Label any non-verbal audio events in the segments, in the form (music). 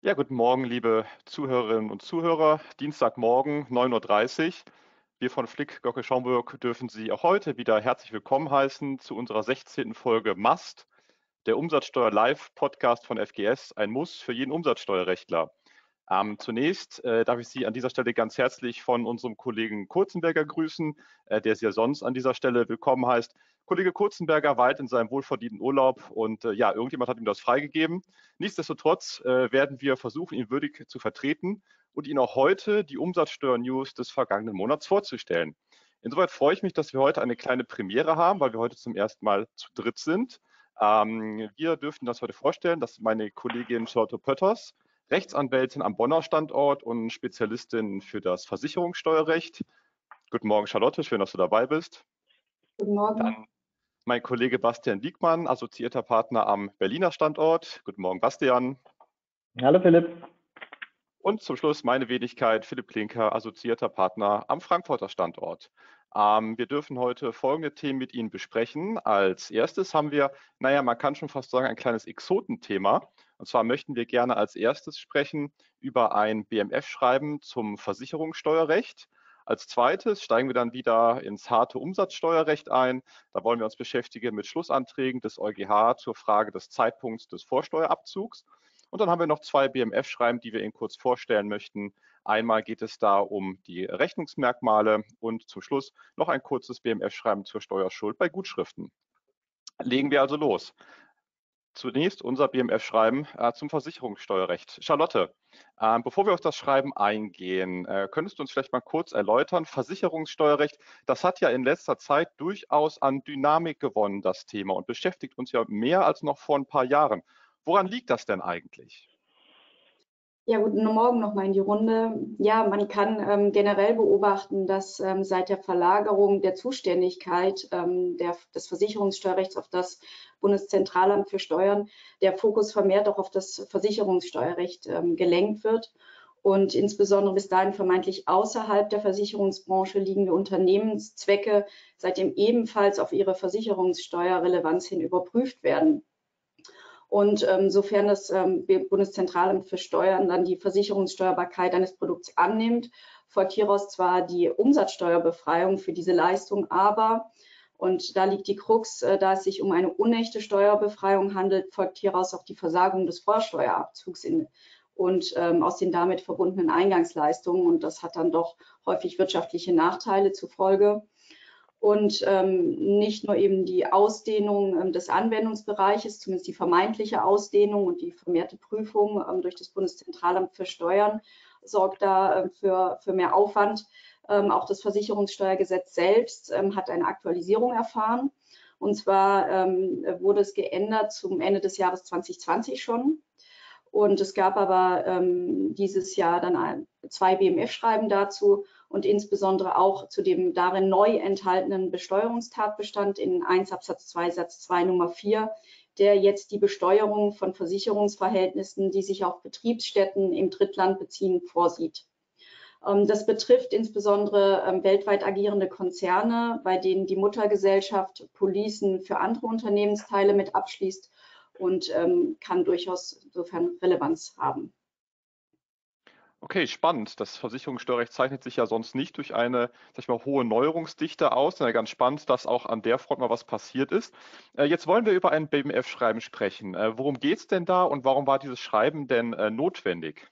Ja, guten Morgen, liebe Zuhörerinnen und Zuhörer. Dienstagmorgen, 9.30 Uhr. Wir von Flick Gocke Schaumburg dürfen Sie auch heute wieder herzlich willkommen heißen zu unserer 16. Folge MAST, der Umsatzsteuer Live Podcast von FGS, ein Muss für jeden Umsatzsteuerrechtler. Ähm, zunächst äh, darf ich Sie an dieser Stelle ganz herzlich von unserem Kollegen Kurzenberger grüßen, äh, der Sie ja sonst an dieser Stelle willkommen heißt. Kollege Kurzenberger weit in seinem wohlverdienten Urlaub und äh, ja, irgendjemand hat ihm das freigegeben. Nichtsdestotrotz äh, werden wir versuchen, ihn würdig zu vertreten und Ihnen auch heute die Umsatzsteuer-News des vergangenen Monats vorzustellen. Insoweit freue ich mich, dass wir heute eine kleine Premiere haben, weil wir heute zum ersten Mal zu dritt sind. Ähm, wir dürfen das heute vorstellen. Das ist meine Kollegin Charlotte Pötters, Rechtsanwältin am Bonner Standort und Spezialistin für das Versicherungssteuerrecht. Guten Morgen, Charlotte. Schön, dass du dabei bist. Guten Morgen. Dann mein Kollege Bastian Diekmann, assoziierter Partner am Berliner Standort. Guten Morgen, Bastian. Hallo, Philipp. Und zum Schluss meine Wenigkeit, Philipp Klinker, assoziierter Partner am Frankfurter Standort. Ähm, wir dürfen heute folgende Themen mit Ihnen besprechen. Als erstes haben wir, naja, man kann schon fast sagen, ein kleines Exotenthema. Und zwar möchten wir gerne als erstes sprechen über ein BMF-Schreiben zum Versicherungssteuerrecht. Als zweites steigen wir dann wieder ins harte Umsatzsteuerrecht ein. Da wollen wir uns beschäftigen mit Schlussanträgen des EuGH zur Frage des Zeitpunkts des Vorsteuerabzugs. Und dann haben wir noch zwei BMF-Schreiben, die wir Ihnen kurz vorstellen möchten. Einmal geht es da um die Rechnungsmerkmale und zum Schluss noch ein kurzes BMF-Schreiben zur Steuerschuld bei Gutschriften. Legen wir also los. Zunächst unser BMF-Schreiben äh, zum Versicherungssteuerrecht. Charlotte, äh, bevor wir auf das Schreiben eingehen, äh, könntest du uns vielleicht mal kurz erläutern, Versicherungssteuerrecht, das hat ja in letzter Zeit durchaus an Dynamik gewonnen, das Thema, und beschäftigt uns ja mehr als noch vor ein paar Jahren. Woran liegt das denn eigentlich? Ja, guten Morgen nochmal in die Runde. Ja, man kann ähm, generell beobachten, dass ähm, seit der Verlagerung der Zuständigkeit ähm, der, des Versicherungssteuerrechts auf das Bundeszentralamt für Steuern der Fokus vermehrt auch auf das Versicherungssteuerrecht ähm, gelenkt wird und insbesondere bis dahin vermeintlich außerhalb der Versicherungsbranche liegende Unternehmenszwecke seitdem ebenfalls auf ihre Versicherungssteuerrelevanz hin überprüft werden. Und ähm, sofern das ähm, Bundeszentralamt für Steuern dann die Versicherungssteuerbarkeit eines Produkts annimmt, folgt hieraus zwar die Umsatzsteuerbefreiung für diese Leistung, aber und da liegt die Krux, äh, da es sich um eine unechte Steuerbefreiung handelt, folgt hieraus auch die Versagung des Vorsteuerabzugs in, und ähm, aus den damit verbundenen Eingangsleistungen. Und das hat dann doch häufig wirtschaftliche Nachteile zur Folge und ähm, nicht nur eben die Ausdehnung ähm, des Anwendungsbereiches, zumindest die vermeintliche Ausdehnung und die vermehrte Prüfung ähm, durch das Bundeszentralamt für Steuern sorgt da äh, für, für mehr Aufwand. Ähm, auch das Versicherungssteuergesetz selbst ähm, hat eine Aktualisierung erfahren. Und zwar ähm, wurde es geändert zum Ende des Jahres 2020 schon. Und es gab aber dieses Jahr dann ein, zwei BMF-Schreiben dazu und insbesondere auch zu dem darin neu enthaltenen Besteuerungstatbestand in 1 Absatz 2 Satz 2 Nummer 4, der jetzt die Besteuerung von Versicherungsverhältnissen, die sich auf Betriebsstätten im Drittland beziehen, vorsieht. Ähm, das betrifft insbesondere ähm, weltweit agierende Konzerne, bei denen die Muttergesellschaft Policen für andere Unternehmensteile mit abschließt und ähm, kann durchaus insofern Relevanz haben. Okay, spannend. Das Versicherungssteuerrecht zeichnet sich ja sonst nicht durch eine, sag ich mal, hohe Neuerungsdichte aus. Ja, ganz spannend, dass auch an der Front mal was passiert ist. Äh, jetzt wollen wir über ein BMF-Schreiben sprechen. Äh, worum geht es denn da und warum war dieses Schreiben denn äh, notwendig?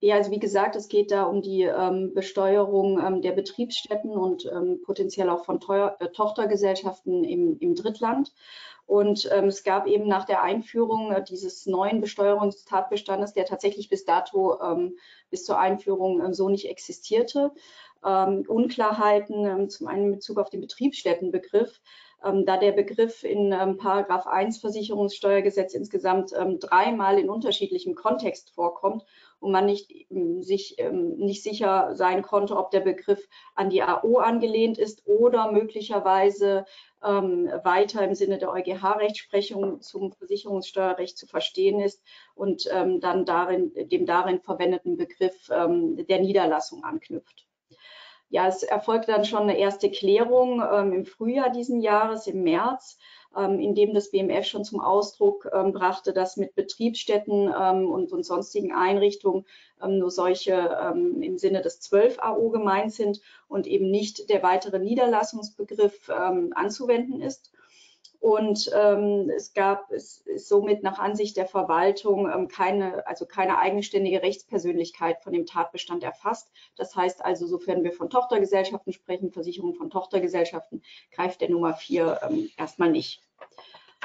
Ja, also wie gesagt, es geht da um die ähm, Besteuerung ähm, der Betriebsstätten und ähm, potenziell auch von Teuer, äh, Tochtergesellschaften im, im Drittland. Und ähm, es gab eben nach der Einführung äh, dieses neuen Besteuerungstatbestandes, der tatsächlich bis dato, ähm, bis zur Einführung äh, so nicht existierte, ähm, Unklarheiten, ähm, zum einen in Bezug auf den Betriebsstättenbegriff, ähm, da der Begriff in ähm, Paragraph 1 Versicherungssteuergesetz insgesamt ähm, dreimal in unterschiedlichem Kontext vorkommt und man nicht, ähm, sich ähm, nicht sicher sein konnte, ob der Begriff an die AO angelehnt ist oder möglicherweise ähm, weiter im Sinne der EuGH-Rechtsprechung zum Versicherungssteuerrecht zu verstehen ist und dann darin, dem darin verwendeten Begriff der Niederlassung anknüpft. Ja, es erfolgte dann schon eine erste Klärung im Frühjahr diesen Jahres, im März, ähm, in dem das BMF schon zum Ausdruck ähm, brachte, dass mit Betriebsstätten ähm, und, und, sonstigen Einrichtungen ähm, nur solche ähm, im Sinne des 12 AO gemeint sind und eben nicht der weitere Niederlassungsbegriff ähm, anzuwenden ist. Und ähm, es gab, es ist somit nach Ansicht der Verwaltung ähm, keine, also keine eigenständige Rechtspersönlichkeit von dem Tatbestand erfasst. Das heißt also, sofern wir von Tochtergesellschaften sprechen, Versicherung von Tochtergesellschaften, greift der Nummer 4 ähm, erstmal nicht.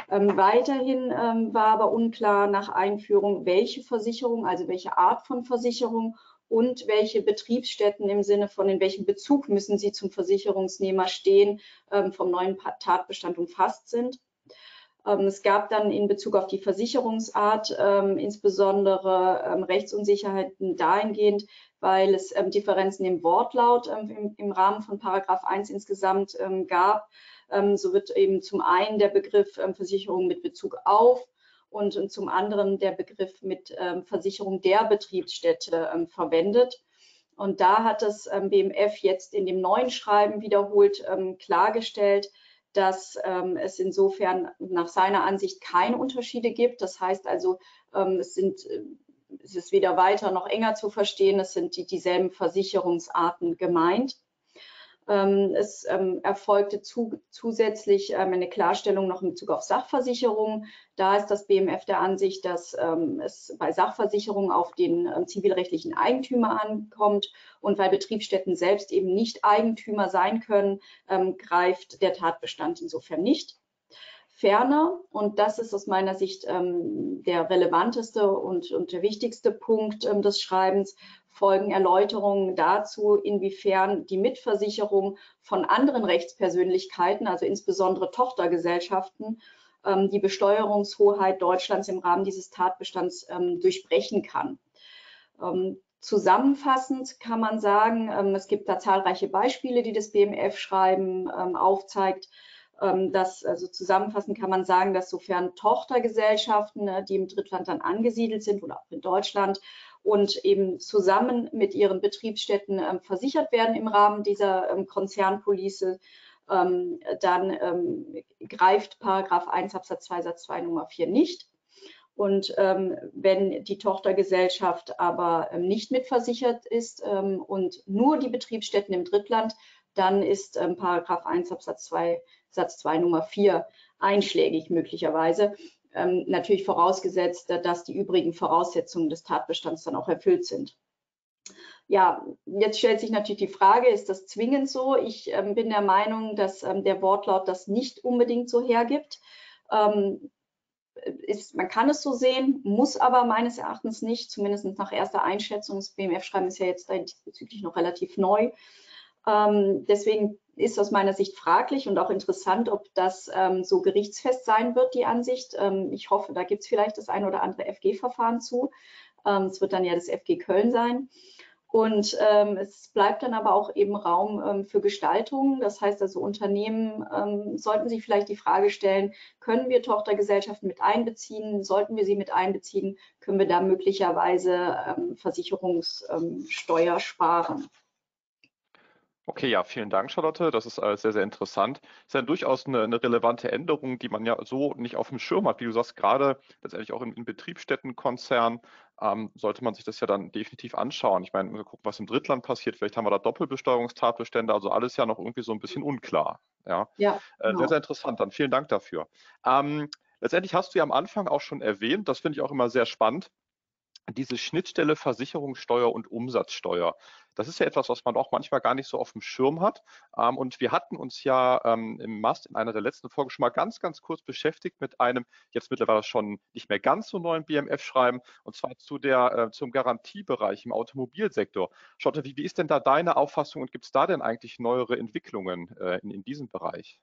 Ähm, weiterhin ähm, war aber unklar nach Einführung, welche Versicherung, also welche Art von Versicherung und welche Betriebsstätten im Sinne von in welchem Bezug müssen sie zum Versicherungsnehmer stehen, ähm, vom neuen Tatbestand umfasst sind. Ähm, es gab dann in Bezug auf die Versicherungsart ähm, insbesondere Rechtsunsicherheiten dahingehend, weil es Differenzen im Wortlaut im, Rahmen von Paragraph 1 insgesamt gab. so wird eben zum einen der Begriff Versicherung mit Bezug auf und, und zum anderen der Begriff mit ähm, Versicherung der Betriebsstätte ähm, verwendet. Und da hat das ähm, BMF jetzt in dem neuen Schreiben wiederholt ähm, klargestellt, dass ähm, es insofern nach seiner Ansicht keine Unterschiede gibt. Das heißt also, ähm, es sind äh, es ist weder weiter noch enger zu verstehen. Es sind die, dieselben Versicherungsarten gemeint. Ähm, es ähm, erfolgte zu, zusätzlich ähm, eine Klarstellung noch in Bezug auf Sachversicherungen. Da ist das BMF der Ansicht, dass es bei Sachversicherungen auf den zivilrechtlichen Eigentümer ankommt und weil Betriebsstätten selbst eben nicht Eigentümer sein können, greift der Tatbestand insofern nicht. Ferner, und das ist aus meiner Sicht ähm, der relevanteste und, und, der wichtigste Punkt ähm, des Schreibens, folgen Erläuterungen dazu, inwiefern die Mitversicherung von anderen Rechtspersönlichkeiten, also insbesondere Tochtergesellschaften, ähm, die Besteuerungshoheit Deutschlands im Rahmen dieses Tatbestands ähm, durchbrechen kann. Ähm, zusammenfassend kann man sagen, es gibt da zahlreiche Beispiele, die das BMF-Schreiben aufzeigt. Das, also zusammenfassend kann man sagen, dass sofern Tochtergesellschaften, ne, die im Drittland dann angesiedelt sind oder auch in Deutschland, und eben zusammen mit ihren Betriebsstätten ähm, versichert werden im Rahmen dieser ähm, Konzernpolice, ähm, dann ähm, greift Paragraph 1 Absatz 2 Satz 2 Nummer 4 nicht. Und ähm, wenn die Tochtergesellschaft aber ähm, nicht mitversichert ist und nur die Betriebsstätten im Drittland, dann ist Paragraph 1 Absatz 2 Satz 2 Nummer 4 einschlägig möglicherweise ähm, natürlich vorausgesetzt, dass die übrigen Voraussetzungen des Tatbestands dann auch erfüllt sind. Ja, jetzt stellt sich natürlich die Frage, ist das zwingend so? Ich ähm, bin der Meinung, dass ähm, der Wortlaut das nicht unbedingt so hergibt. Ähm, ist, man kann es so sehen, muss aber meines Erachtens nicht, zumindest nach erster Einschätzung. Das BMF-Schreiben ist ja jetzt diesbezüglich noch relativ neu. Ähm, deswegen ist aus meiner Sicht fraglich und auch interessant, ob das ähm, so gerichtsfest sein wird, die Ansicht. Ähm, ich hoffe, da gibt es vielleicht das ein oder andere FG-Verfahren zu. Ähm, es wird dann ja das FG Köln sein. Und ähm, es bleibt dann aber auch eben Raum ähm, für Gestaltung. Das heißt also, Unternehmen ähm, sollten sich vielleicht die Frage stellen, können wir Tochtergesellschaften mit einbeziehen? Sollten wir sie mit einbeziehen? Können wir da möglicherweise Versicherungssteuer sparen? Okay, ja, vielen Dank, Charlotte. Das ist äh, sehr, sehr interessant. Das ist ja durchaus eine, eine, relevante Änderung, die man ja so nicht auf dem Schirm hat. Wie du sagst, gerade letztendlich auch in, in Betriebsstättenkonzernen ähm, sollte man sich das ja dann definitiv anschauen. Ich meine, wir gucken, was im Drittland passiert. Vielleicht haben wir da Doppelbesteuerungstatbestände. Also alles ja noch irgendwie so ein bisschen unklar. Ja, ja äh, genau. sehr, sehr interessant. Dann vielen Dank dafür. Ähm, letztendlich hast du ja am Anfang auch schon erwähnt, das finde ich auch immer sehr spannend, diese Schnittstelle Versicherungssteuer und Umsatzsteuer. Das ist ja etwas, was man auch manchmal gar nicht so auf dem Schirm hat. Ähm, und wir hatten uns ja ähm, im Mast in einer der letzten Folgen schon mal ganz, ganz kurz beschäftigt mit einem jetzt mittlerweile schon nicht mehr ganz so neuen BMF-Schreiben und zwar zu der, äh, zum Garantiebereich im Automobilsektor. Schotte, wie, wie ist denn da deine Auffassung und gibt es da denn eigentlich neuere Entwicklungen äh, in, in diesem Bereich?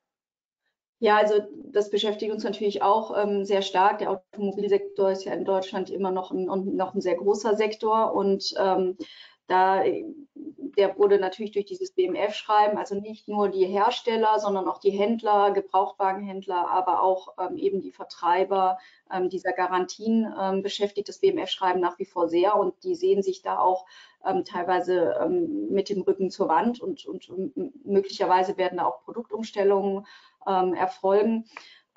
Ja, also das beschäftigt uns natürlich auch ähm, sehr stark. Der Automobilsektor ist ja in Deutschland immer noch ein, noch ein sehr großer Sektor und ähm, da, der wurde natürlich durch dieses BMF-Schreiben, also nicht nur die Hersteller, sondern auch die Händler, Gebrauchtwagenhändler, aber auch ähm, eben die Vertreiber ähm, dieser Garantien ähm, beschäftigt das BMF-Schreiben nach wie vor sehr und die sehen sich da auch ähm, teilweise ähm, mit dem Rücken zur Wand und, und möglicherweise werden da auch Produktumstellungen ähm, erfolgen.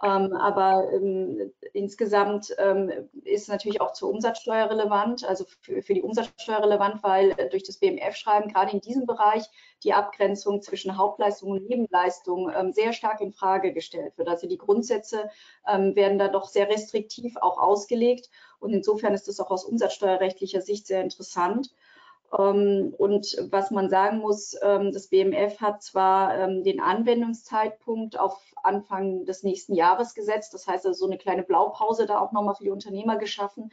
Ähm, aber ähm, insgesamt ähm, ist natürlich auch zur Umsatzsteuer relevant, also für, für die Umsatzsteuer relevant, weil äh, durch das BMF-Schreiben gerade in diesem Bereich die Abgrenzung zwischen Hauptleistung und Nebenleistung ähm, sehr stark in Frage gestellt wird. Also die Grundsätze ähm, werden da doch sehr restriktiv auch ausgelegt und insofern ist das auch aus umsatzsteuerrechtlicher Sicht sehr interessant. Ähm, und was man sagen muss, ähm, das BMF hat zwar ähm, den Anwendungszeitpunkt auf Anfang des nächsten Jahres gesetzt, das heißt also so eine kleine Blaupause da auch nochmal für die Unternehmer geschaffen,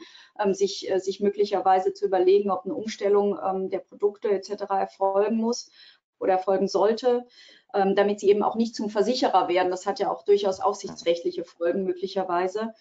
sich, äh, sich möglicherweise zu überlegen, ob eine Umstellung der Produkte etc. erfolgen muss oder erfolgen sollte, damit sie eben auch nicht zum Versicherer werden. Das hat ja auch durchaus aufsichtsrechtliche Folgen möglicherweise.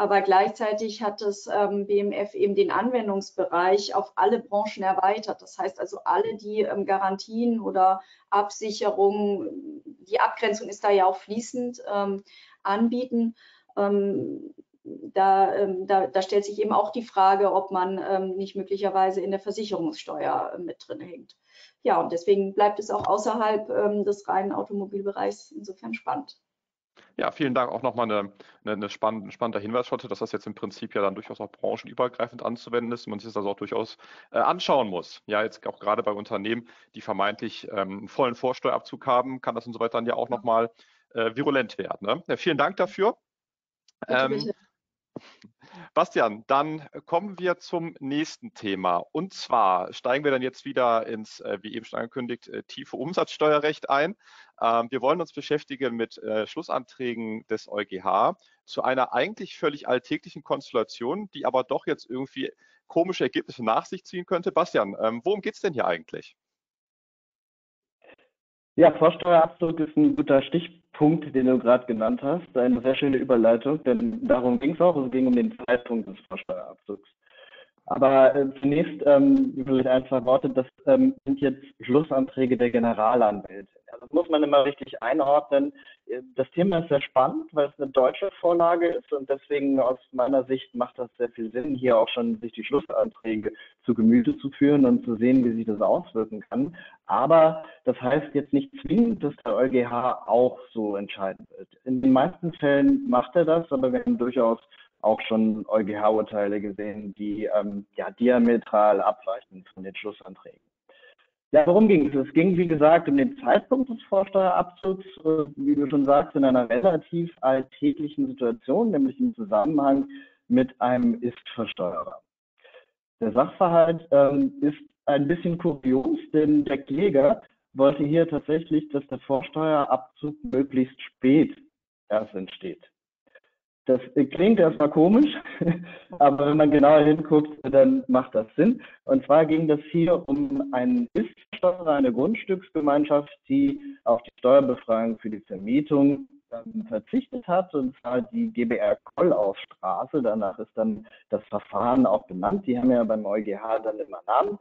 Aber gleichzeitig hat das ähm, BMF eben den Anwendungsbereich auf alle Branchen erweitert. Das heißt also alle, die ähm, Garantien oder Absicherungen, die Abgrenzung ist da ja auch fließend, ähm, anbieten. Ähm, da, ähm, da, da, stellt sich eben auch die Frage, ob man ähm, nicht möglicherweise in der Versicherungssteuer äh, mit drin hängt. Ja, und deswegen bleibt es auch außerhalb des reinen Automobilbereichs insofern spannend. Ja, vielen Dank auch nochmal eine, eine, eine spannende, spannender Hinweis, Schotte, dass das jetzt im Prinzip ja dann durchaus auch branchenübergreifend anzuwenden ist und man sich das also auch durchaus äh, anschauen muss. Ja, jetzt auch gerade bei Unternehmen, die vermeintlich ähm, einen vollen Vorsteuerabzug haben, kann das insoweit dann ja auch nochmal äh, virulent werden. Ne? Ja, vielen Dank dafür. Bitte, ähm, bitte. Bastian, dann kommen wir zum nächsten Thema. Und zwar steigen wir dann jetzt wieder ins, äh, wie eben schon angekündigt, äh, tiefe Umsatzsteuerrecht ein. Ähm, wir wollen uns beschäftigen mit äh, Schlussanträgen des EuGH zu einer eigentlich völlig alltäglichen Konstellation, die aber doch jetzt irgendwie komische Ergebnisse nach sich ziehen könnte. Bastian, ähm, worum geht es denn hier eigentlich? Ja, Vorsteuerabzug ist ein guter Stichpunkt, den du gerade genannt hast. Eine sehr schöne Überleitung, denn darum ging es auch. Es ging um den Zeitpunkt des Vorsteuerabzugs. Aber äh, zunächst ähm, vielleicht ein, zwei Worte. Das ähm, sind jetzt Schlussanträge der Generalanwälte. Also das muss man immer richtig einordnen. Das Thema ist sehr spannend, weil es eine deutsche Vorlage ist und deswegen aus meiner Sicht macht das sehr viel Sinn, hier auch schon sich die Schlussanträge zu Gemüte zu führen und zu sehen, wie sich das auswirken kann. Aber das heißt jetzt nicht zwingend, dass der EuGH auch so entscheiden wird. In den meisten Fällen macht er das, aber wir haben durchaus auch schon EuGH-Urteile gesehen, die ähm, ja, diametral abweichen von den Schlussanträgen. Ja, worum ging es? Es ging, wie gesagt, um den Zeitpunkt des Vorsteuerabzugs, äh, wie du schon sagst, in einer relativ alltäglichen Situation, nämlich im Zusammenhang mit einem Ist-Versteuerer. Der Sachverhalt ähm, ist ein bisschen kurios, denn der Kläger wollte hier tatsächlich, dass der Vorsteuerabzug möglichst spät erst entsteht. Das klingt erstmal komisch, (laughs) aber wenn man genauer hinguckt, dann macht das Sinn. Und zwar ging das hier um einen Ist-Steuer, eine Grundstücksgemeinschaft, die auf die Steuerbefreiung für die Vermietung ähm, verzichtet hat, und zwar die GBR Kollausstraße. Danach ist dann das Verfahren auch benannt. Die haben ja beim EuGH dann immer Namen.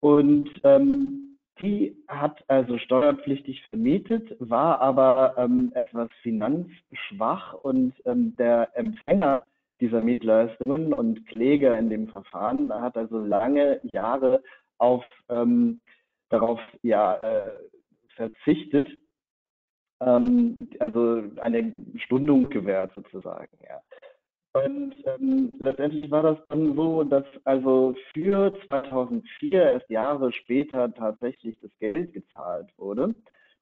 Und ähm, die hat also steuerpflichtig vermietet, war aber ähm, etwas finanzschwach und ähm, der Empfänger dieser Mietleistungen und Kläger in dem Verfahren hat also lange Jahre auf ähm, darauf ja äh, verzichtet, ähm, also eine Stundung gewährt sozusagen. Ja. Und ähm, letztendlich war das dann so, dass also für 2004, erst Jahre später, tatsächlich das Geld gezahlt wurde.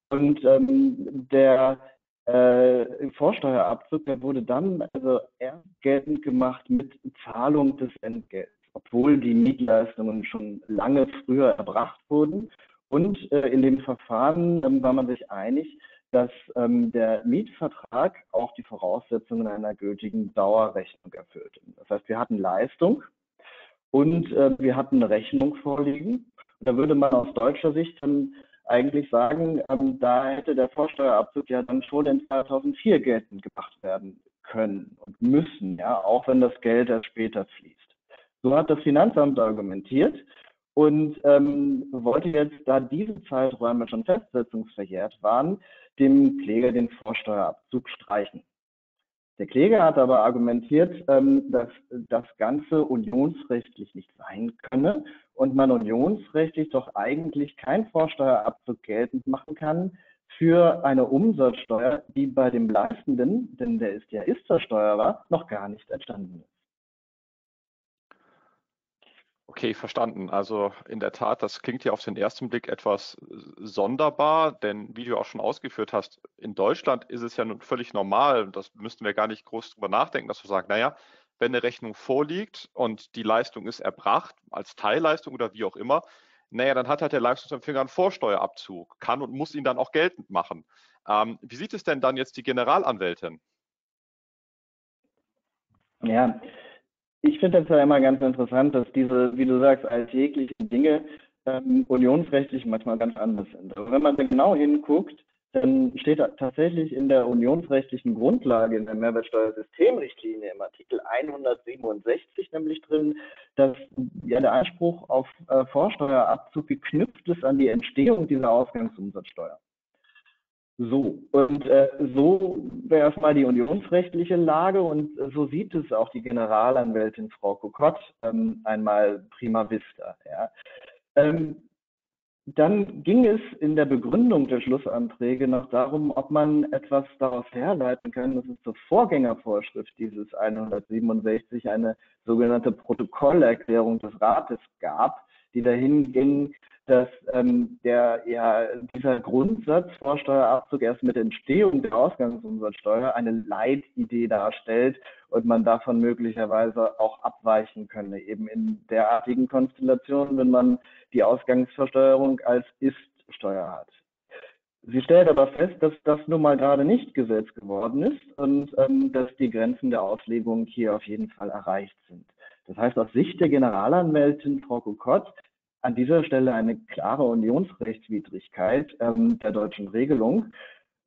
Und ähm, der äh, Vorsteuerabzug, der wurde dann also erst geltend gemacht mit Zahlung des Entgelts, obwohl die Mietleistungen schon lange früher erbracht wurden. Und äh, in dem Verfahren ähm, war man sich einig, dass ähm, der Mietvertrag auch die Voraussetzungen einer gültigen Dauerrechnung erfüllte. Das heißt, wir hatten Leistung und äh, wir hatten eine Rechnung vorliegen. Da würde man aus deutscher Sicht dann eigentlich sagen, ähm, da hätte der Vorsteuerabzug ja dann schon in 2004 geltend gemacht werden können und müssen, ja, auch wenn das Geld erst später fließt. So hat das Finanzamt argumentiert und ähm, wollte jetzt, da diese Zeiträume schon festsetzungsverjährt waren, dem Kläger den Vorsteuerabzug streichen. Der Kläger hat aber argumentiert, ähm, dass das Ganze unionsrechtlich nicht sein könne und man unionsrechtlich doch eigentlich keinen Vorsteuerabzug geltend machen kann für eine Umsatzsteuer, die bei dem Leistenden, denn der ist ja Ist-Versteuerer, noch gar nicht entstanden ist. Okay, verstanden. Also in der Tat, das klingt ja auf den ersten Blick etwas sonderbar, denn wie du auch schon ausgeführt hast, in Deutschland ist es ja nun völlig normal, das müssten wir gar nicht groß drüber nachdenken, dass wir sagen, naja, wenn eine Rechnung vorliegt und die Leistung ist erbracht, als Teilleistung oder wie auch immer, naja, dann hat halt der Leistungsempfänger einen Vorsteuerabzug, kann und muss ihn dann auch geltend machen. Ähm, wie sieht es denn dann jetzt die Generalanwältin? Ja, ich finde das ja immer ganz interessant, dass diese, wie du sagst, alltäglichen Dinge ähm, unionsrechtlich manchmal ganz anders sind. Aber wenn man da genau hinguckt, dann steht tatsächlich in der unionsrechtlichen Grundlage in der Mehrwertsteuersystemrichtlinie im Artikel 167 nämlich drin, dass ja der Anspruch auf äh, Vorsteuerabzug geknüpft ist an die Entstehung dieser Ausgangsumsatzsteuer. So, und äh, so wäre erstmal die unionsrechtliche Lage und so sieht es auch die Generalanwältin Frau Kokott ähm, einmal prima vista. Ja. Ähm, dann ging es in der Begründung der Schlussanträge noch darum, ob man etwas daraus herleiten kann, dass es zur Vorgängervorschrift dieses 167 eine sogenannte Protokollerklärung des Rates gab, die dahin ging, dass ähm, der, ja, dieser Grundsatz Vorsteuerabzug erst mit Entstehung der Ausgangsumsatzsteuer eine Leitidee darstellt und man davon möglicherweise auch abweichen könne, eben in derartigen Konstellationen, wenn man die Ausgangsversteuerung als Ist-Steuer hat. Sie stellt aber fest, dass das nun mal gerade nicht Gesetz geworden ist und ähm, dass die Grenzen der Auslegung hier auf jeden Fall erreicht sind. Das heißt, aus Sicht der Generalanwältin Frau Kokott an dieser Stelle eine klare Unionsrechtswidrigkeit ähm, der deutschen Regelung.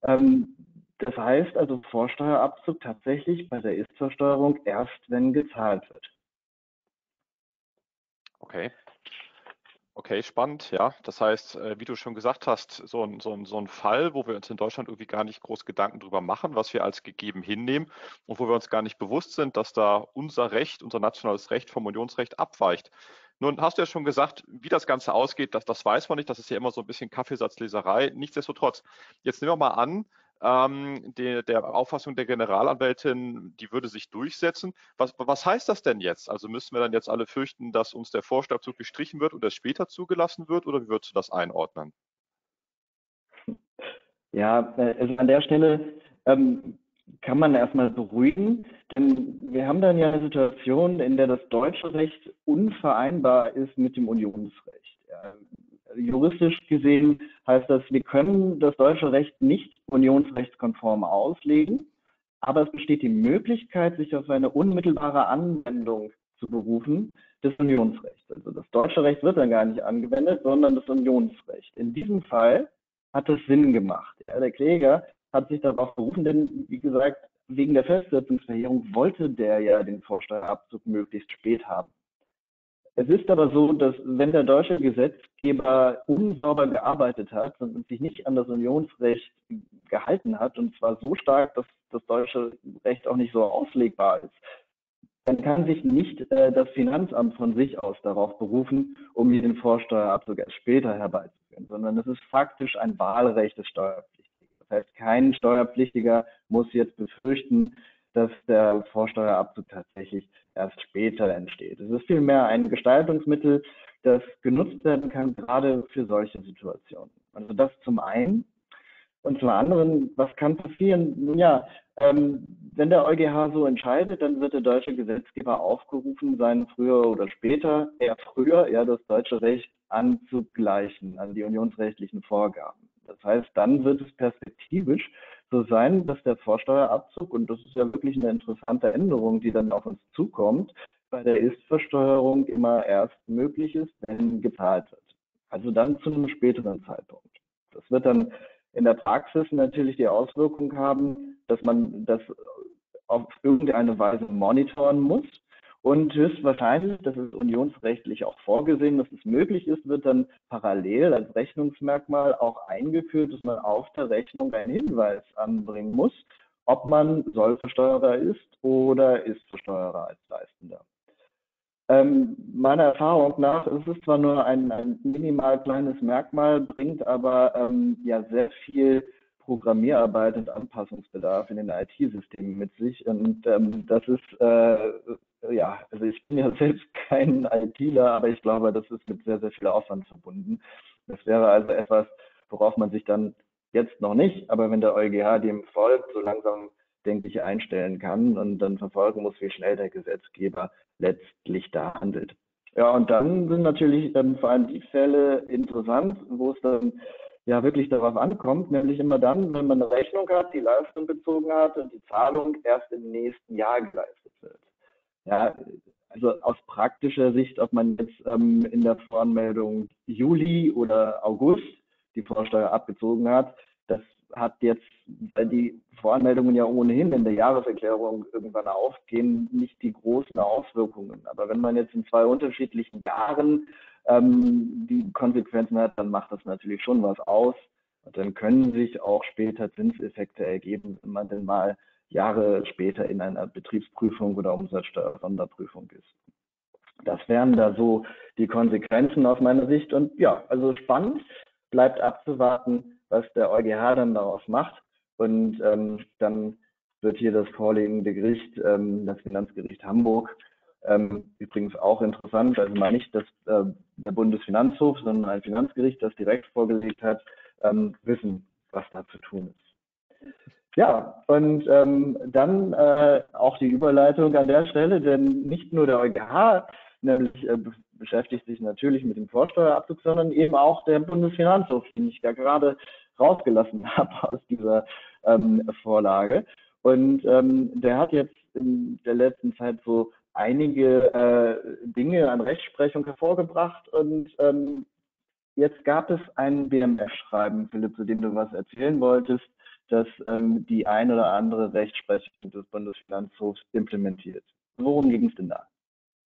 Ähm, das heißt also Vorsteuerabzug tatsächlich bei der Ist-Versteuerung erst, wenn gezahlt wird. Okay. Okay, spannend, ja. Das heißt, äh, wie du schon gesagt hast, so ein, so, ein, so ein Fall, wo wir uns in Deutschland irgendwie gar nicht groß Gedanken drüber machen, was wir als gegeben hinnehmen und wo wir uns gar nicht bewusst sind, dass da unser Recht, unser nationales Recht vom Unionsrecht abweicht. Nun hast du ja schon gesagt, wie das Ganze ausgeht, das, das weiß man nicht. Das ist ja immer so ein bisschen Kaffeesatzleserei. Nichtsdestotrotz, jetzt nehmen wir mal an, ähm, die, der Auffassung der Generalanwältin, die würde sich durchsetzen. Was, was heißt das denn jetzt? Also müssen wir dann jetzt alle fürchten, dass uns der Vorsteuerzug gestrichen wird und es später zugelassen wird oder wie würdest du das einordnen? Ja, äh, also an der Stelle ähm, kann man erstmal beruhigen, denn wir haben dann ja eine Situation, in der das deutsche Recht unvereinbar ist mit dem Unionsrecht. Juristisch gesehen heißt das, wir können das deutsche Recht nicht unionsrechtskonform auslegen, aber es besteht die Möglichkeit, sich auf eine unmittelbare Anwendung zu berufen des Unionsrechts. Also das deutsche Recht wird dann gar nicht angewendet, sondern das Unionsrecht. In diesem Fall hat es Sinn gemacht. Ja, der Kläger hat sich darauf berufen, denn wie gesagt, wegen der Festsetzungsverjährung wollte der ja den Vorsteuerabzug möglichst spät haben. Es ist aber so, dass wenn der deutsche Gesetzgeber unsauber gearbeitet hat und sich nicht an das Unionsrecht gehalten hat, und zwar so stark, dass das deutsche Recht auch nicht so auslegbar ist, dann kann sich nicht äh, das Finanzamt von sich aus darauf berufen, um hier den Vorsteuerabzug erst später herbeizuführen, sondern es ist faktisch ein Wahlrecht des Steuerpflichtigen heißt, kein Steuerpflichtiger muss jetzt befürchten, dass der Vorsteuerabzug tatsächlich erst später entsteht. Es ist vielmehr ein Gestaltungsmittel, das genutzt werden kann, gerade für solche Situationen. Also das zum einen. Und zum anderen, was kann passieren? Nun ja, ähm, wenn der EuGH so entscheidet, dann wird der deutsche Gesetzgeber aufgerufen, sein früher oder später, eher früher, ja, das deutsche Recht anzugleichen an die unionsrechtlichen Vorgaben. Das heißt, dann wird es perspektivisch so sein, dass der Vorsteuerabzug, und das ist ja wirklich eine interessante Änderung, die dann auf uns zukommt, bei der Ist-Versteuerung immer erst möglich ist, wenn gezahlt wird. Also dann zu einem späteren Zeitpunkt. Das wird dann in der Praxis natürlich die Auswirkung haben, dass man das auf irgendeine Weise monitoren muss und höchstwahrscheinlich, das ist unionsrechtlich auch vorgesehen, dass es möglich ist, wird dann parallel als Rechnungsmerkmal auch eingeführt, dass man auf der Rechnung einen Hinweis anbringen muss, ob man Sollversteuerer ist oder ist Versteuerer als Leistender. Ähm, meiner Erfahrung nach ist es zwar nur ein, ein minimal kleines Merkmal, bringt aber ähm, ja sehr viel Programmierarbeit und Anpassungsbedarf in den IT-Systemen mit sich. Und ähm, das ist, äh, ja, also ich bin ja (laughs) selbst kein ITler, aber ich glaube, das ist mit sehr, sehr viel Aufwand verbunden. Das wäre also etwas, worauf man sich dann jetzt noch nicht, aber wenn der EuGH dem folgt, so langsam, denke ich, einstellen kann und dann verfolgen muss, wie schnell der Gesetzgeber letztlich da handelt. Ja, und dann sind natürlich ähm, vor allem die Fälle interessant, wo es dann ja wirklich darauf ankommt, nämlich immer dann, wenn man eine Rechnung hat, die Leistung bezogen hat und die Zahlung erst im nächsten Jahr geleistet wird. Ja, also aus praktischer Sicht, ob man jetzt ähm, in der Voranmeldung Juli oder August die Vorsteuer abgezogen hat, das hat jetzt, weil die Voranmeldungen ja ohnehin in der Jahreserklärung irgendwann aufgehen, nicht die großen Auswirkungen. Aber wenn man jetzt in zwei unterschiedlichen Jahren ähm, die Konsequenzen hat, dann macht das natürlich schon was aus. Und dann können sich auch später Zinseffekte ergeben, wenn man denn mal Jahre später in einer Betriebsprüfung oder Umsatzsteuer-Sonderprüfung ist. Das wären da so die Konsequenzen aus meiner Sicht. Und ja, also spannend, bleibt abzuwarten, was der EuGH dann daraus macht. Und ähm, dann wird hier das vorliegende Gericht, ähm, das Finanzgericht Hamburg, ähm, übrigens auch interessant, also mal nicht das, äh, der Bundesfinanzhof, sondern ein Finanzgericht, das direkt vorgelegt hat, ähm, wissen, was da zu tun ist. Ja, und ähm, dann äh, auch die Überleitung an der Stelle, denn nicht nur der EuGH nämlich äh, beschäftigt sich natürlich mit dem Vorsteuerabzug, sondern eben auch der Bundesfinanzhof, den ich da gerade rausgelassen (laughs) habe aus dieser ähm, Vorlage. Und ähm, der hat jetzt in der letzten Zeit so einige äh, Dinge an Rechtsprechung hervorgebracht und ähm, jetzt gab es ein BMF-Schreiben, Philipp, zu dem du was erzählen wolltest, das ähm, die ein oder andere Rechtsprechung des Bundesfinanzhofs implementiert. Worum ging es denn da?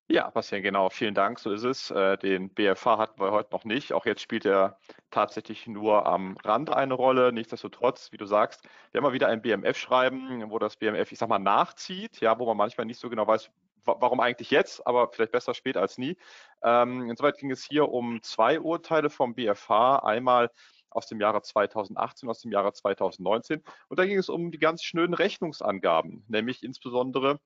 Ja, Bastian, genau. Vielen Dank. So ist es. Äh, den BFH hatten wir heute noch nicht. Auch jetzt spielt er tatsächlich nur am Rand eine Rolle. Nichtsdestotrotz, wie du sagst, wir haben mal wieder ein BMF-Schreiben, wo das BMF, ich sag mal, nachzieht, ja, wo man manchmal nicht so genau weiß, warum eigentlich jetzt, aber vielleicht besser spät als nie. Ähm, insoweit ging es hier um zwei Urteile vom BFH. Einmal aus dem Jahre 2018, aus dem Jahre 2019. Und da ging es um die ganz schnöden Rechnungsangaben, nämlich insbesondere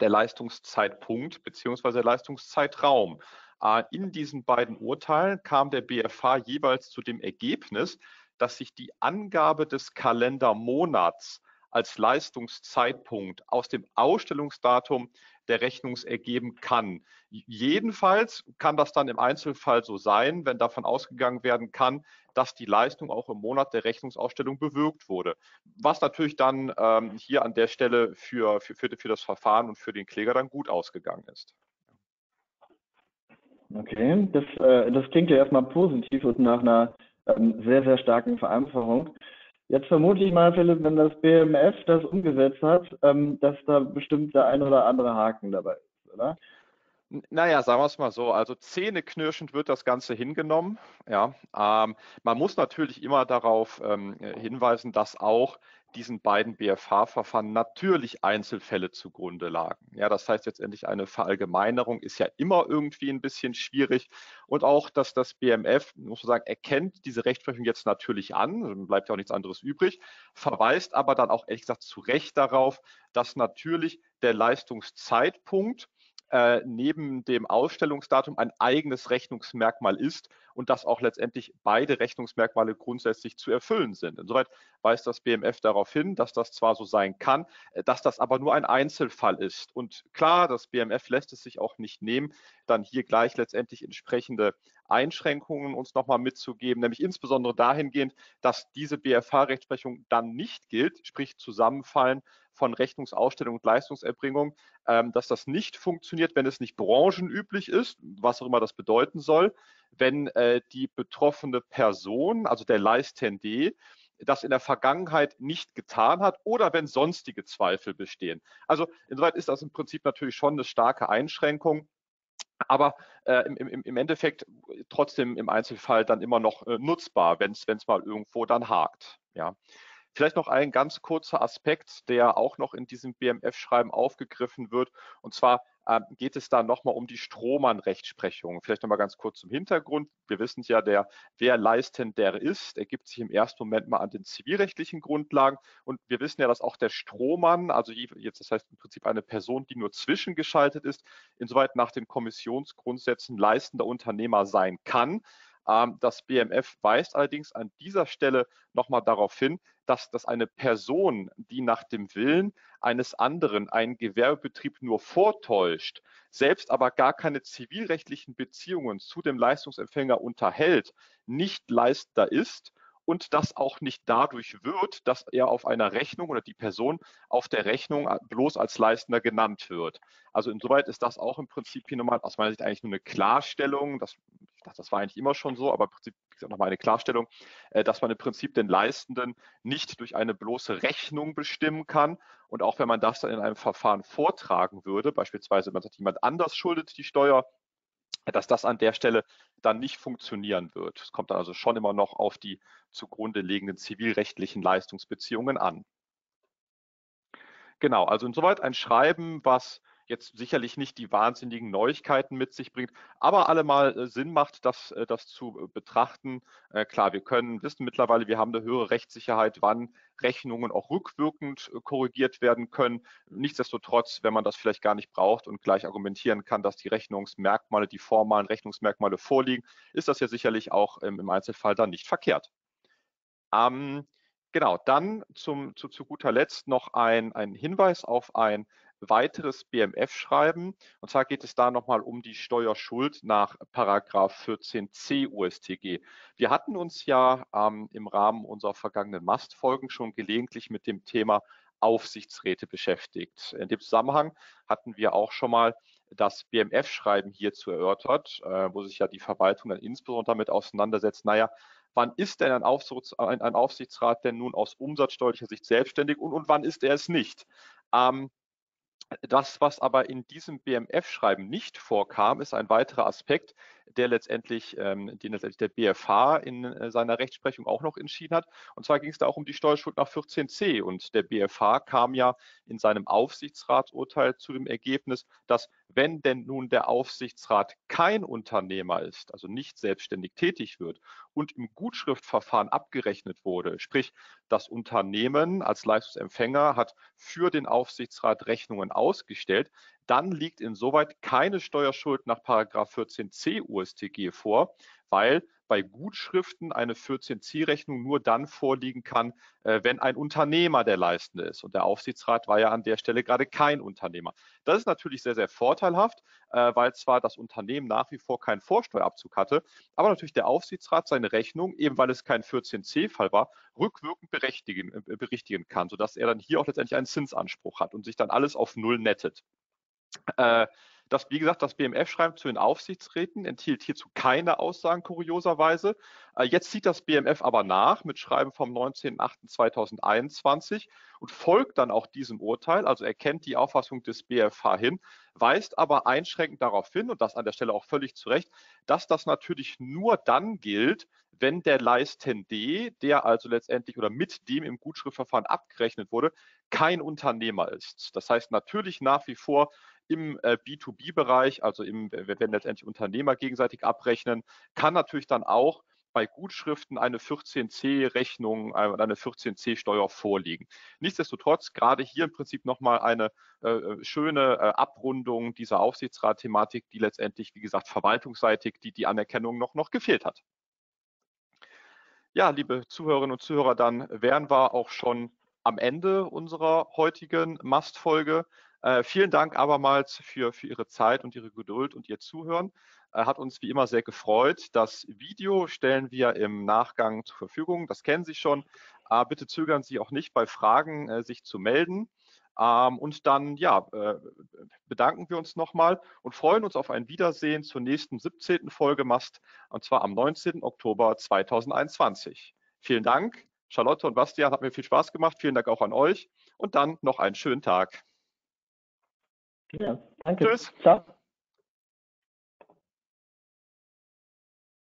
der Leistungszeitpunkt beziehungsweise der Leistungszeitraum. Äh, in diesen beiden Urteilen kam der BFH jeweils zu dem Ergebnis, dass sich die Angabe des Kalendermonats als Leistungszeitpunkt aus dem Ausstellungsdatum der Rechnung ergeben kann. Jedenfalls kann das dann im Einzelfall so sein, wenn davon ausgegangen werden kann, dass die Leistung auch im Monat der Rechnungsausstellung bewirkt wurde. Was natürlich dann ähm, hier an der Stelle für, für, für, für das Verfahren und für den Kläger dann gut ausgegangen ist. Okay, das, äh, das klingt ja erstmal positiv und nach einer ähm, sehr, sehr starken Vereinfachung. Jetzt vermute ich mal, Philipp, wenn das BMF das umgesetzt hat, ähm, dass da bestimmt der ein oder andere Haken dabei ist, oder? Naja, sagen wir es mal so, also zähneknirschend wird das Ganze hingenommen. Ja, ähm, man muss natürlich immer darauf ähm, hinweisen, dass auch diesen beiden BFH-Verfahren natürlich Einzelfälle zugrunde lagen. Ja, das heißt letztendlich eine Verallgemeinerung ist ja immer irgendwie ein bisschen schwierig und auch, dass das BMF, muss man sagen, erkennt diese Rechtsprechung jetzt natürlich an, bleibt ja auch nichts anderes übrig, verweist aber dann auch ehrlich gesagt zu Recht darauf, dass natürlich der Leistungszeitpunkt äh, neben dem Ausstellungsdatum ein eigenes Rechnungsmerkmal ist und dass auch letztendlich beide Rechnungsmerkmale grundsätzlich zu erfüllen sind. Insoweit weist das BMF darauf hin, dass das zwar so sein kann, äh, dass das aber nur ein Einzelfall ist. Und klar, das BMF lässt es sich auch nicht nehmen, dann hier gleich letztendlich entsprechende Einschränkungen uns nochmal mitzugeben, nämlich insbesondere dahingehend, dass diese BFH-Rechtsprechung dann nicht gilt, sprich Zusammenfallen von Rechnungsausstellung und Leistungserbringung, ähm, dass das nicht funktioniert, wenn es nicht branchenüblich ist, was auch immer das bedeuten soll, wenn äh, die betroffene Person, also der Leistende, das in der Vergangenheit nicht getan hat oder wenn sonstige Zweifel bestehen. Also insoweit ist das im Prinzip natürlich schon eine starke Einschränkung aber äh, im, im, im, Endeffekt trotzdem im Einzelfall dann immer noch äh, nutzbar, wenn es mal irgendwo dann hakt. Ja. Vielleicht noch ein ganz kurzer Aspekt, der auch noch in diesem BMF-Schreiben aufgegriffen wird. Und zwar äh, geht es da nochmal um die Strohmann-Rechtsprechung. Vielleicht nochmal ganz kurz zum Hintergrund. Wir wissen ja, der, wer Leistender ist, ergibt sich im ersten Moment mal an den zivilrechtlichen Grundlagen. Und wir wissen ja, dass auch der Strohmann, also jetzt, das heißt im Prinzip eine Person, die nur zwischengeschaltet ist, insoweit nach den Kommissionsgrundsätzen leistender Unternehmer sein kann. Ähm, das BMF weist allerdings an dieser Stelle nochmal darauf hin, dass, dass eine Person, die nach dem Willen eines anderen einen Gewerbebetrieb nur vortäuscht, selbst aber gar keine zivilrechtlichen Beziehungen zu dem Leistungsempfänger unterhält, nicht leistender ist und das auch nicht dadurch wird, dass er auf einer Rechnung oder die Person auf der Rechnung bloß als Leistender genannt wird. Also insoweit ist das auch im Prinzip hier nochmal aus meiner Sicht eigentlich nur eine Klarstellung. Das, das war eigentlich immer schon so, aber im Prinzip nochmal eine Klarstellung, äh, dass man im Prinzip den Leistenden nicht durch eine bloße Rechnung bestimmen kann. Und auch wenn man das dann in einem Verfahren vortragen würde, beispielsweise man sagt, jemand anders schuldet die Steuer, dass das an der Stelle dann nicht funktionieren wird. Es kommt dann also schon immer noch auf die zugrunde liegenden zivilrechtlichen Leistungsbeziehungen an. Genau, also insoweit ein Schreiben, was jetzt sicherlich nicht die wahnsinnigen Neuigkeiten mit sich bringt, aber allemal äh, Sinn macht, das, äh, das zu äh, betrachten. Klar, wir können wissen mittlerweile, wir haben eine höhere Rechtssicherheit, wann Rechnungen auch rückwirkend korrigiert werden können. Nichtsdestotrotz, wenn man das vielleicht gar nicht braucht und gleich argumentieren kann, dass die Rechnungsmerkmale, die formalen Rechnungsmerkmale vorliegen, ist das ja sicherlich auch im Einzelfall dann nicht verkehrt. Ähm, genau, dann zum, zu, zu guter Letzt noch ein, ein Hinweis auf ein weiteres BMF-Schreiben. Und zwar geht es da nochmal um die Steuerschuld nach Paragraph 14c USTG. Wir hatten uns ja ähm, im Rahmen unserer vergangenen Mastfolgen schon gelegentlich mit dem Thema Aufsichtsräte beschäftigt. In dem Zusammenhang hatten wir auch schon mal das BMF-Schreiben hierzu erörtert, äh, wo sich ja die Verwaltung dann insbesondere damit auseinandersetzt, naja, wann ist denn ein, Aufsichts, ein, ein Aufsichtsrat denn nun aus umsatzsteuerlicher Sicht selbstständig und, und wann ist er es nicht? Ähm, das, was aber in diesem BMF-Schreiben nicht vorkam, ist ein weiterer Aspekt, der letztendlich, ähm, den letztendlich der BFH in äh, seiner Rechtsprechung auch noch entschieden hat. Und zwar ging es da auch um die Steuerschuld nach 14c. Und der BFH kam ja in seinem Aufsichtsratsurteil zu dem Ergebnis, dass wenn denn nun der Aufsichtsrat kein Unternehmer ist, also nicht selbstständig tätig wird und im Gutschriftverfahren abgerechnet wurde, sprich das Unternehmen als Leistungsempfänger hat für den Aufsichtsrat Rechnungen ausgestellt, dann liegt insoweit keine Steuerschuld nach 14c USTG vor, weil bei Gutschriften eine 14c-Rechnung nur dann vorliegen kann, äh, wenn ein Unternehmer der Leistende ist. Und der Aufsichtsrat war ja an der Stelle gerade kein Unternehmer. Das ist natürlich sehr, sehr vorteilhaft, äh, weil zwar das Unternehmen nach wie vor keinen Vorsteuerabzug hatte, aber natürlich der Aufsichtsrat seine Rechnung, eben weil es kein 14c-Fall war, rückwirkend berichtigen, äh, berichtigen kann, sodass er dann hier auch letztendlich einen Zinsanspruch hat und sich dann alles auf Null nettet. Äh, das, wie gesagt, das BMF-Schreiben zu den Aufsichtsräten enthielt hierzu keine Aussagen, kurioserweise. Äh, jetzt zieht das BMF aber nach mit Schreiben vom 19.08.2021 und folgt dann auch diesem Urteil, also erkennt die Auffassung des BFH hin, weist aber einschränkend darauf hin, und das an der Stelle auch völlig zu Recht, dass das natürlich nur dann gilt, wenn der Leistende, der also letztendlich oder mit dem im Gutschriftverfahren abgerechnet wurde, kein Unternehmer ist. Das heißt natürlich nach wie vor im äh, B2B-Bereich, also im, wenn letztendlich Unternehmer gegenseitig abrechnen, kann natürlich dann auch bei Gutschriften eine 14c-Rechnung oder äh, eine 14c-Steuer vorliegen. Nichtsdestotrotz gerade hier im Prinzip nochmal eine äh, äh, schöne äh, Abrundung dieser Aufsichtsrat-Thematik, die letztendlich, wie gesagt, verwaltungsseitig die, die Anerkennung noch, noch gefehlt hat. Ja, liebe Zuhörerinnen und Zuhörer, dann wären wir auch schon am Ende unserer heutigen Mastfolge. Äh, vielen Dank abermals für, für Ihre Zeit und Ihre Geduld und Ihr Zuhören. Äh, hat uns wie immer sehr gefreut. Das Video stellen wir im Nachgang zur Verfügung. Das kennen Sie schon. Äh, bitte zögern Sie auch nicht bei Fragen, äh, sich zu melden. Ähm, und dann ja, äh, bedanken wir uns nochmal und freuen uns auf ein Wiedersehen zur nächsten 17. Folge Mast, und zwar am 19. Oktober 2021. Vielen Dank. Charlotte und Bastian, hat mir viel Spaß gemacht. Vielen Dank auch an euch und dann noch einen schönen Tag. Ja, danke. Tschüss. Ciao.